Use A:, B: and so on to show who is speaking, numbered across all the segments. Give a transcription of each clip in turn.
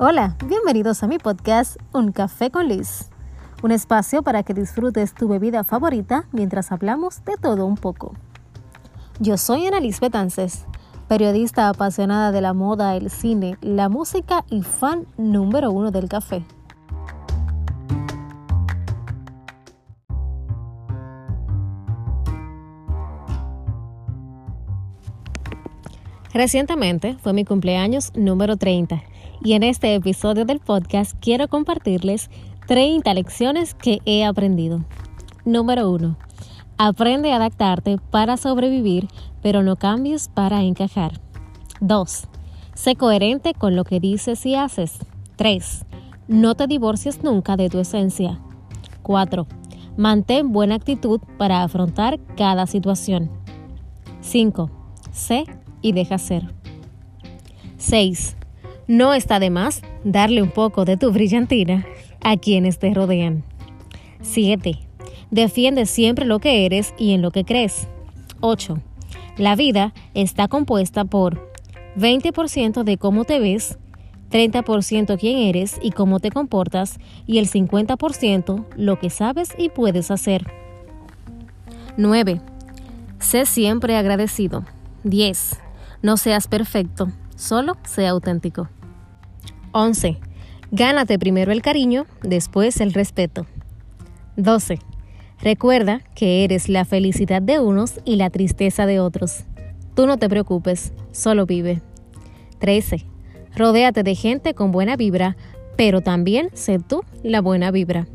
A: Hola, bienvenidos a mi podcast Un Café con Liz, un espacio para que disfrutes tu bebida favorita mientras hablamos de todo un poco. Yo soy Ana Liz Betances, periodista apasionada de la moda, el cine, la música y fan número uno del café. Recientemente fue mi cumpleaños número 30 y en este episodio del podcast quiero compartirles 30 lecciones que he aprendido. Número 1. Aprende a adaptarte para sobrevivir, pero no cambies para encajar. 2. Sé coherente con lo que dices y haces. 3. No te divorcies nunca de tu esencia. 4. Mantén buena actitud para afrontar cada situación. 5. Sé y deja ser. 6. No está de más darle un poco de tu brillantina a quienes te rodean. 7. Defiende siempre lo que eres y en lo que crees. 8. La vida está compuesta por 20% de cómo te ves, 30% quién eres y cómo te comportas y el 50% lo que sabes y puedes hacer. 9. Sé siempre agradecido. 10. No seas perfecto, solo sea auténtico. 11. Gánate primero el cariño, después el respeto. 12. Recuerda que eres la felicidad de unos y la tristeza de otros. Tú no te preocupes, solo vive. 13. Rodéate de gente con buena vibra, pero también sé tú la buena vibra.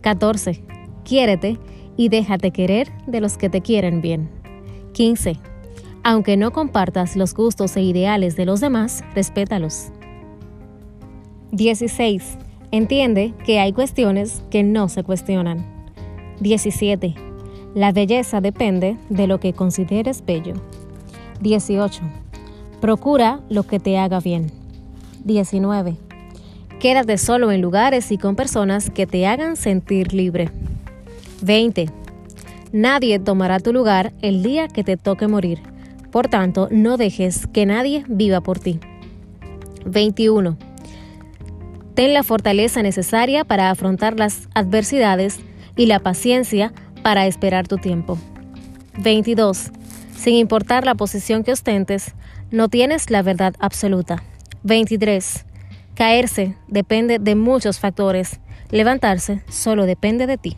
A: 14. Quiérete y déjate querer de los que te quieren bien. 15. Aunque no compartas los gustos e ideales de los demás, respétalos. 16. Entiende que hay cuestiones que no se cuestionan. 17. La belleza depende de lo que consideres bello. 18. Procura lo que te haga bien. 19. Quédate solo en lugares y con personas que te hagan sentir libre. 20. Nadie tomará tu lugar el día que te toque morir. Por tanto, no dejes que nadie viva por ti. 21. Ten la fortaleza necesaria para afrontar las adversidades y la paciencia para esperar tu tiempo. 22. Sin importar la posición que ostentes, no tienes la verdad absoluta. 23. Caerse depende de muchos factores. Levantarse solo depende de ti.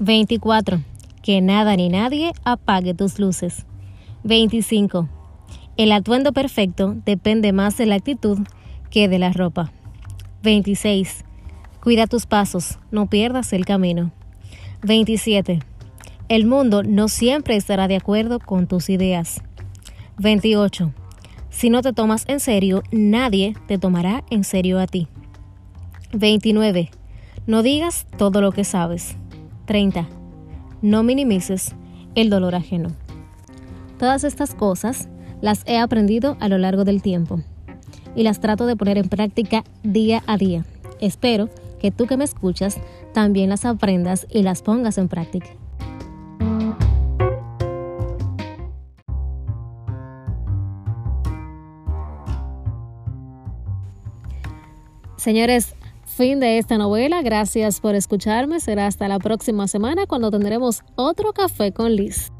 A: 24. Que nada ni nadie apague tus luces. 25. El atuendo perfecto depende más de la actitud que de la ropa. 26. Cuida tus pasos, no pierdas el camino. 27. El mundo no siempre estará de acuerdo con tus ideas. 28. Si no te tomas en serio, nadie te tomará en serio a ti. 29. No digas todo lo que sabes. 30. No minimices el dolor ajeno. Todas estas cosas las he aprendido a lo largo del tiempo y las trato de poner en práctica día a día. Espero que tú que me escuchas también las aprendas y las pongas en práctica. Señores, fin de esta novela. Gracias por escucharme. Será hasta la próxima semana cuando tendremos otro café con Liz.